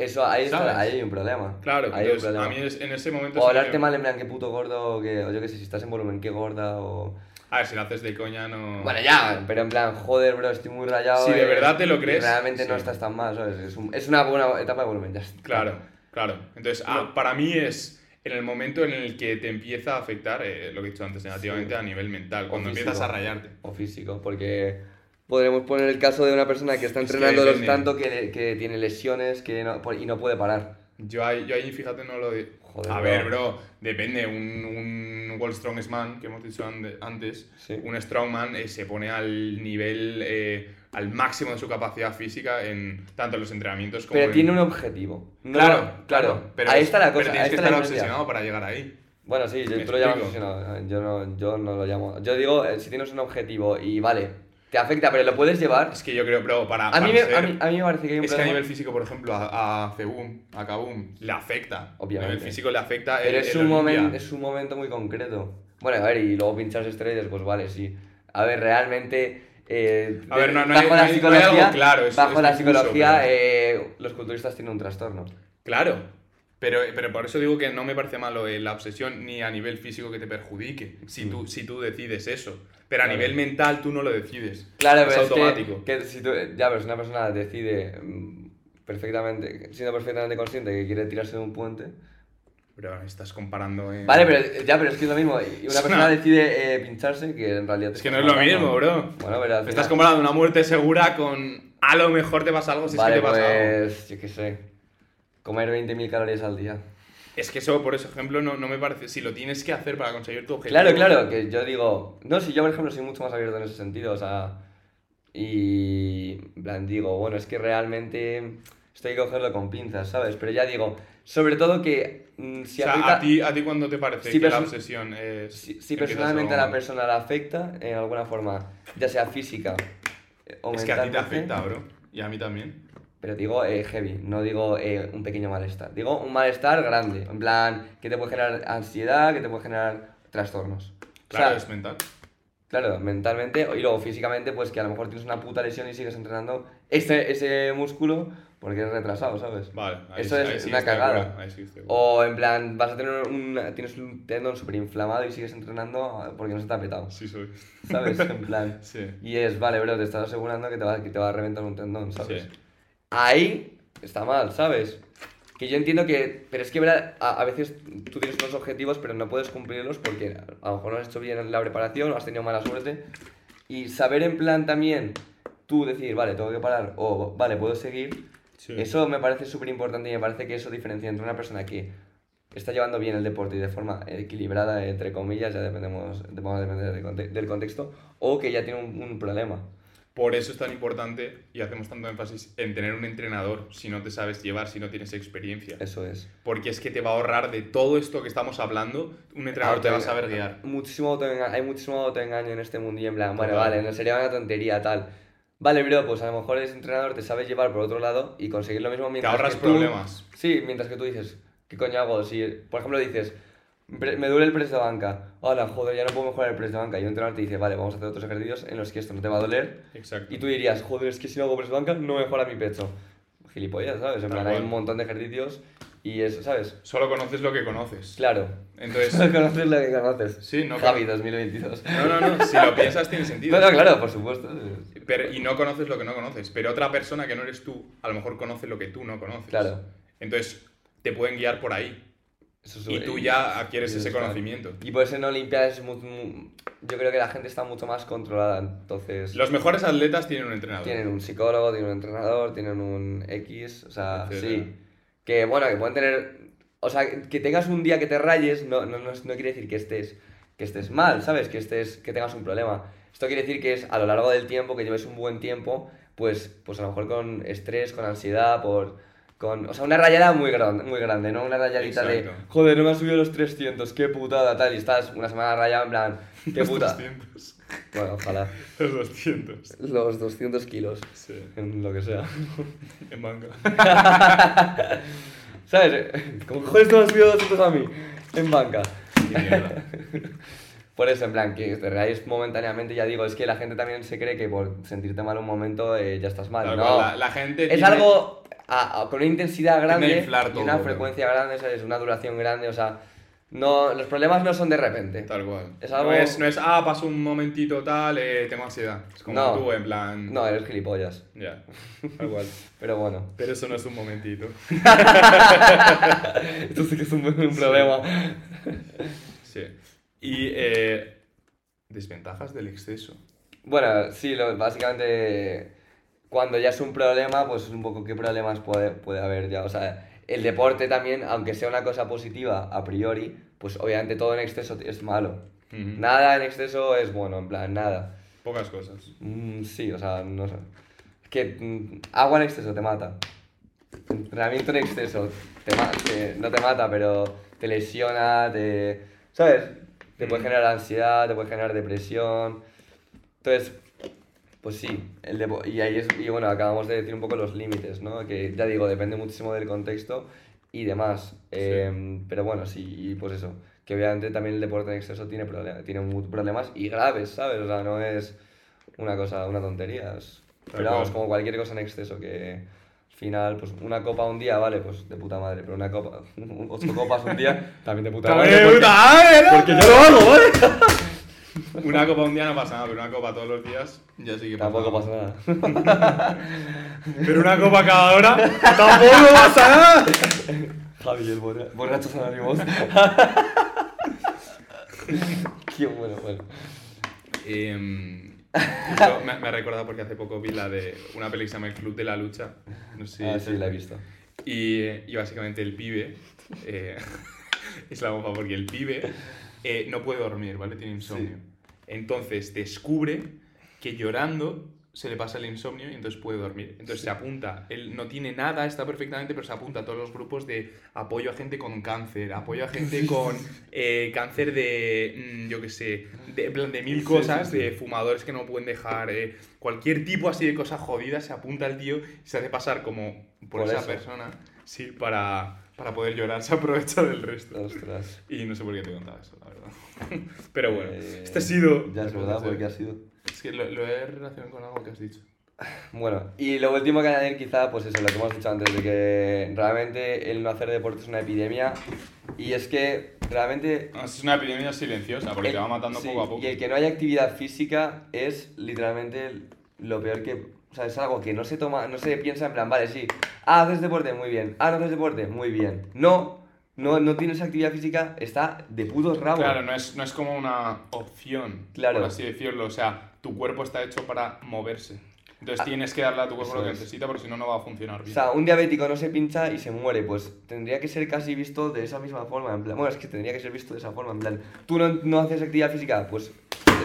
Eso, ahí, está- ahí hay un problema. Claro, Ahí hay un entonces a problema. mí es- en ese momento... O sí hablarte que- mal en plan, qué puto gordo, o que, o yo qué sé, si estás en volumen, qué gorda, o... A ver, si lo haces de coña no... Bueno, ya, pero en plan, joder, bro, estoy muy rayado. Si de eh, verdad te lo crees, Realmente no sí. estás tan mal, ¿sabes? Es, un- es una buena etapa de volumen, ya está. Claro, claro. Entonces, ah, para mí es en el momento en el que te empieza a afectar, eh, lo que he dicho antes, negativamente a nivel mental, cuando O empiezas a físico. rayarte. O físico, porque podremos poner el caso de una persona que está Es que entrenándolos depende. tanto que, que tiene lesiones que no- y no puede parar. Yo ahí, yo ahí, fíjate, no lo de... Joder, a ver, bro, depende. Un, un World Strongest Man, que hemos dicho antes, Sí. un Strongman eh, se pone al nivel, eh, al máximo de su capacidad física en tanto en los entrenamientos como Pero en... tiene un objetivo. No- Claro, claro. Pero ahí es- está la Pero cosa. tienes ahí que está estar obsesionado para llegar ahí. Bueno, sí, yo, ¿Me tú lo llamas obsesionado. Yo no, yo no lo llamo. Yo digo, eh, si tienes un objetivo y vale, te afecta, pero lo puedes llevar. Es que yo creo, bro, para... A mí, me, a, mí, a mí me parece que hay un Es que a problema. nivel físico, por ejemplo, a, a Cebum, a Kabum, le afecta. Obviamente. A nivel físico le afecta Pero el, es el un, momento, es un momento muy concreto. Bueno, a ver, y luego pinchar esteroides, pues vale, sí. A ver, realmente. eh, A ver, no- no bajo hay- la no hay psicología, algo claro, es- bajo es la psicología pero- eh, los culturistas tienen un trastorno. Claro. Pero, pero por eso digo que no me parece malo eh, la obsesión ni a nivel físico que te perjudique, si tú, si tú decides eso. Pero a Claro. nivel mental tú no lo decides. Claro, es pero es automático. que, que si tú, ya, pero si una persona decide mm, perfectamente, siendo perfectamente consciente que quiere tirarse de un puente. Pero estás comparando. eh, Vale, pero ya, pero es que es lo mismo. Y una persona No. decide eh, pincharse que en realidad te Es que no es lo mismo, bro. Bueno, pero al Me estás final- comparando una muerte segura con a lo mejor te pasa algo si Vale, es que te pasa algo. pues yo qué sé. Comer 20.000 calorías al día. Es que eso, por ese ejemplo, no, no me parece. Si lo tienes que hacer para conseguir tu objetivo. Claro, claro, que yo digo. No, si yo, por ejemplo, soy mucho más abierto en ese sentido, o sea. Y. Plan, digo, bueno, es que realmente. Esto hay que cogerlo con pinzas, ¿sabes? Pero ya digo, sobre todo que. mm, si o sea, afecta- a ti, ¿a ti cuándo te parece Si que la obsesión es. Si, si personalmente a la persona la afecta en alguna forma, ya sea física eh, o Es que a ti te afecta, bro. Y a mí también. Pero digo eh, heavy, no digo eh, un pequeño malestar. Digo un malestar grande, en plan, que te puede generar ansiedad, que te puede generar trastornos. Claro, o sea, es mental. claro, mentalmente y luego físicamente, pues que a lo mejor tienes una puta lesión y sigues entrenando ese, ese músculo porque eres retrasado, ¿sabes? Vale, ahí, Eso es ahí sí una cagada. ahí sí. O en plan, vas a tener un, tienes un tendón súper inflamado y sigues entrenando porque no se te ha petado. Sí, soy. ¿Sabes? En plan. Sí. Y es, vale, bro, te estás asegurando que te va, que te va a reventar un tendón, ¿sabes? Sí. Ahí está mal, ¿sabes? Que yo entiendo que. Pero es que, ¿verdad? A, a veces tú tienes unos objetivos, pero no puedes cumplirlos porque a lo mejor no has hecho bien la preparación o has tenido mala suerte. Y saber en plan también, tú decir, vale, tengo que parar o vale, puedo seguir. Sí. Eso me parece súper importante y me parece que eso diferencia entre una persona que está llevando bien el deporte y de forma equilibrada, entre comillas, ya dependemos, vamos a depender del, conte- del contexto, o que ya tiene un, un problema. Por eso es tan importante y hacemos tanto énfasis en tener un entrenador si no te sabes llevar, si no tienes experiencia. Eso es. Porque es que te va a ahorrar de todo esto que estamos hablando, un entrenador te va a saber guiar. Muchísimo hay muchísimo autoengaño en este mundo y en plan, bueno, vale, no sería una tontería tal. Vale, bro, pues a lo mejor eres entrenador, te sabes llevar por otro lado y conseguir lo mismo Te mientras ahorras que tú- problemas. Sí, mientras que tú dices, ¿qué coño hago? Si, por ejemplo, dices, "Pre- me duele el press de banca. Hola, joder, ya no puedo mejorar el press de banca. Y un entrenador te dice, vale, vamos a hacer otros ejercicios en los que esto no te va a doler. Exacto. Y tú dirías, joder, es que si no hago press de banca no mejora mi pecho. Gilipollas, ¿sabes? En plan, hay un montón de ejercicios y eso, ¿sabes? Solo conoces lo que conoces. Claro. Entonces, conoces lo que conoces. Sí, no, Javi 2022. no, no, no, si lo piensas tiene sentido. No, no, claro, por supuesto. Pero, y no conoces lo que no conoces. Pero otra persona que no eres tú, a lo mejor conoce lo que tú no conoces. Claro. Entonces, te pueden guiar por ahí. Eso es- Y tú ya adquieres ese conocimiento. Y por eso en Olimpiadas es yo creo que la gente está mucho más controlada. Entonces, Los mejores atletas tienen un entrenador. tienen un psicólogo, tienen un entrenador, tienen un X, o sea, Etcétera. sí. Que bueno, que pueden tener. O sea, que tengas un día que te rayes no, no, no, no quiere decir que estés, que estés mal, ¿sabes? Que, estés, que tengas un problema. Esto quiere decir que es a lo largo del tiempo, que lleves un buen tiempo, pues, pues a lo mejor con estrés, con ansiedad, por. Con, o sea, una rayada muy grande, muy grande, ¿no? Una rayadita de, joder, no me ha subido los 300, qué putada, tal, y estás una semana rayado en plan, qué Los puta. 200. Bueno, ojalá. Los 200. Los 200 kilos, Sí, en lo que sea. en manga. ¿Sabes? Como joder, esto me has subido 200 a mí, en mierda. Por eso, en plan, que te rayes momentáneamente, ya digo, es que la gente también se cree que por sentirte mal un momento eh, ya estás mal. Tal no, la, la gente es tiene- algo a- a- con una intensidad grande y una frecuencia grande, ¿sabes? Una duración grande, o sea, no, los problemas no son de repente. Tal cual. Es algo- no, es, no es, ah, paso un momentito tal, eh, tengo ansiedad. Es como No. tú, en plan. No, eres gilipollas. Ya, tal cual. Pero bueno. Pero eso no es un momentito. Esto sí que es un, un problema. Sí. Y eh, desventajas del exceso. Bueno, sí, lo- básicamente cuando ya es un problema, pues un poco qué problemas puede, puede haber ya. O sea, el deporte también, aunque sea una cosa positiva a priori, pues obviamente todo en exceso es malo. Ujú. Nada en exceso es bueno, en plan, nada. Pocas cosas. Mm, sí, o sea, no sé. Que mm, agua en exceso te mata. Entrenamiento en exceso te te- no te mata, pero te lesiona, te... ¿Sabes? Te puede Mm. generar ansiedad, te puede generar depresión. Entonces, pues sí, el depo- y ahí es, y bueno, acabamos de decir un poco los límites, ¿no? Que ya digo, depende muchísimo del contexto y demás. Em, pero bueno, sí, y pues eso, que obviamente también el deporte en exceso tiene, problema, tiene problemas y graves, ¿sabes? O sea, no es una cosa, una tontería. es- pero vamos, como cualquier cosa en exceso que al final, pues una copa un día, vale, pues de puta madre, pero una copa, ocho copas un día, también de puta madre. porque- porque yo lo hago, ¿vale? Una copa un día no pasa nada, pero una copa todos los días ya sí que pasa. Tampoco pasa nada. Pero una copa cada hora tampoco pasa nada. Javi, el borra- borrachos anónimos. Qué bueno, bueno. Em, eso me, me ha recordado porque hace poco vi la de una peli que se llama El Club de la Lucha. No sé si ah, sí, la he visto. Y, y básicamente el pibe eh, es la bomba porque el pibe eh, no puede dormir, ¿vale? Tiene insomnio. Entonces descubre que llorando se le pasa el insomnio y entonces puede dormir. Entonces se apunta, él no tiene nada, está perfectamente, pero se apunta a todos los grupos de apoyo a gente con cáncer, apoyo a gente con eh, cáncer de, mm, yo qué sé, de, de mil cosas, de fumadores que no pueden dejar, eh, cualquier tipo así de cosa jodida, se apunta al tío y se hace pasar como por, Por esa eso. persona, sí, para, para poder llorar, se aprovecha del resto. Ostras. Y no sé por qué te contaba eso, la verdad. Pero bueno, Eh, este ha sido... Ya es verdad, porque ha sido. Es que lo, lo he relacionado con algo que has dicho. Bueno, y lo último que añadir quizá, pues eso, lo que hemos dicho antes, de que realmente el no hacer deporte es una epidemia. Y es que realmente... No, Es una epidemia silenciosa porque el- te va matando sí, poco a poco. Y el que no haya actividad física es literalmente lo peor que... O sea, es algo que no se toma, no se piensa en plan, vale, sí, ah, haces deporte, muy bien, ah, no haces deporte, muy bien. No, no, no tienes actividad física, está de putos rabos. Claro, no es, no es como una opción, Claro. por así decirlo. O sea, tu cuerpo está hecho para moverse. Entonces Ah, tienes que darle a tu cuerpo lo que es. necesita porque si no, no va a funcionar O bien. sea, un diabético no se pincha y se muere, pues tendría que ser casi visto de esa misma forma, en plan, bueno, es que tendría que ser visto de esa forma, en plan, tú no, no haces actividad física, pues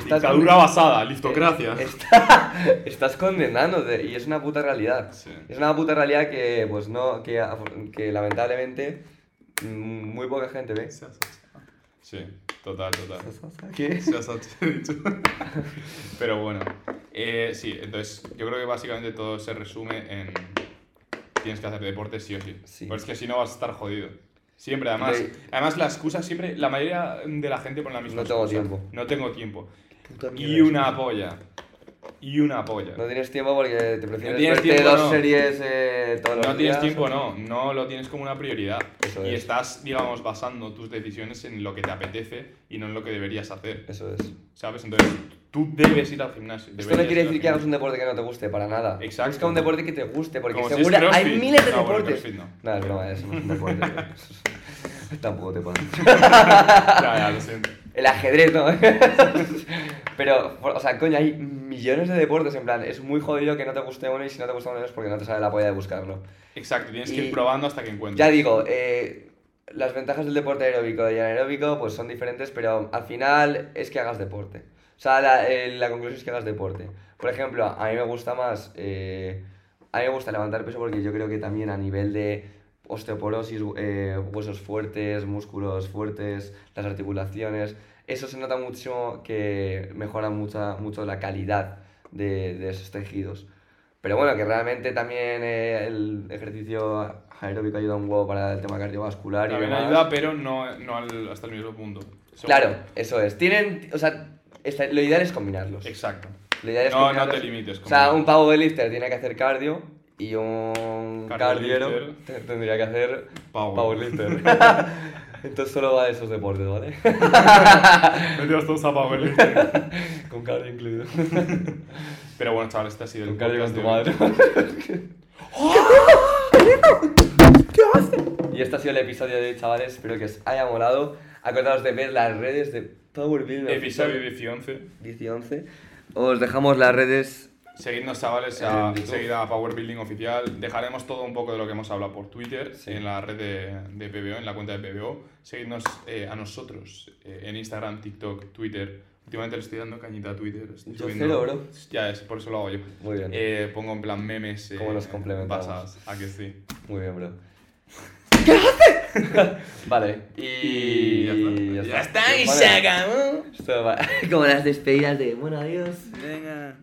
estás... Dictadura basada, listocracia. Está- estás condenándote y es una puta realidad. Sí. Es una puta realidad que, pues no, que, que lamentablemente mm, muy poca gente ve. Sí, total, total. ¿Qué? Se has he dicho. Pero bueno, eh, sí, entonces yo creo que básicamente todo se resume en tienes que hacer deporte sí o sí. Sí. Porque es que si no vas a estar jodido. Siempre, además. Además, la excusa siempre, la mayoría de la gente pone la misma No tengo excusa. tiempo. No tengo tiempo. Puta Y una polla. Y una polla. No tienes tiempo porque te prefieres tienes verte tiempo, dos no. series eh, todos los No tienes días. tiempo, no. No lo tienes como una prioridad. Eso y es. estás, digamos, basando tus decisiones en lo que te apetece y no en lo que deberías hacer. Eso es. ¿Sabes? Entonces, tú debes ir al gimnasio. Esto no quiere decir que hagas un deporte que no te guste, para nada. Exacto. Busca un deporte que te guste, porque Como si seguro es hay miles de No, bueno, deportes. CrossFit no. No, es broma, no es un deporte. Tampoco te pasa. Ya, ya, lo siento. El ajedrez, ¿no? Pero, o sea, coño, hay millones de deportes, en plan, es muy jodido que no te guste uno y si no te gusta uno es porque no te sale la polla de buscarlo. Exacto, tienes que ir probando hasta que encuentres. Ya digo, eh, las ventajas del deporte aeróbico y anaeróbico pues son diferentes, pero al final es que hagas deporte. O sea, la, eh, la conclusión es que hagas deporte. Por ejemplo, a mí me gusta más, eh, a mí me gusta levantar peso porque yo creo que también a nivel de osteoporosis, eh, huesos fuertes, músculos fuertes, las articulaciones, eso se nota muchísimo que mejora mucha, mucho la calidad de, de esos tejidos. Pero bueno, que realmente también eh, el ejercicio aeróbico ayuda un huevo para el tema cardiovascular y También demás. ayuda, pero no, no al- hasta el mismo punto. Eso- Claro, eso es. Tienen, o sea, lo ideal es combinarlos. Exacto. Lo ideal es No, no te limites. O sea, un powerlifter tiene que hacer cardio y un cardiero te- tendría que hacer Power. powerlifter. Entonces solo va de esos deportes, ¿vale? Metidos todos a powerlifting. Con cardio incluido. Pero bueno, chavales, este ha sido el Con cardio con tu de hoy. madre. y este ha sido el episodio de hoy, chavales. Espero que os haya molado. Acordaos de ver las redes de Power Building Episodio Oficial 10 y 11. 10 y 11. Os dejamos las redes. Seguidnos, chavales, En a, seguid a Power Building Oficial. Dejaremos todo un poco de lo que hemos hablado por Twitter, Sí. en la red de, de PBO, en la cuenta de PBO. Seguidnos eh, a nosotros eh, en Instagram, TikTok, Twitter. Últimamente le estoy dando cañita a Twitter. estoy Yo subiendo- cero, bro. Ya es, por eso lo hago yo. Muy bien. Eh, pongo en plan memes. Eh, ¿Cómo nos complementamos? basados. A que sí. Muy bien, bro. vale, y. Y ya está. Ya está, y se acabó. Como las despedidas de, bueno, adiós. Venga.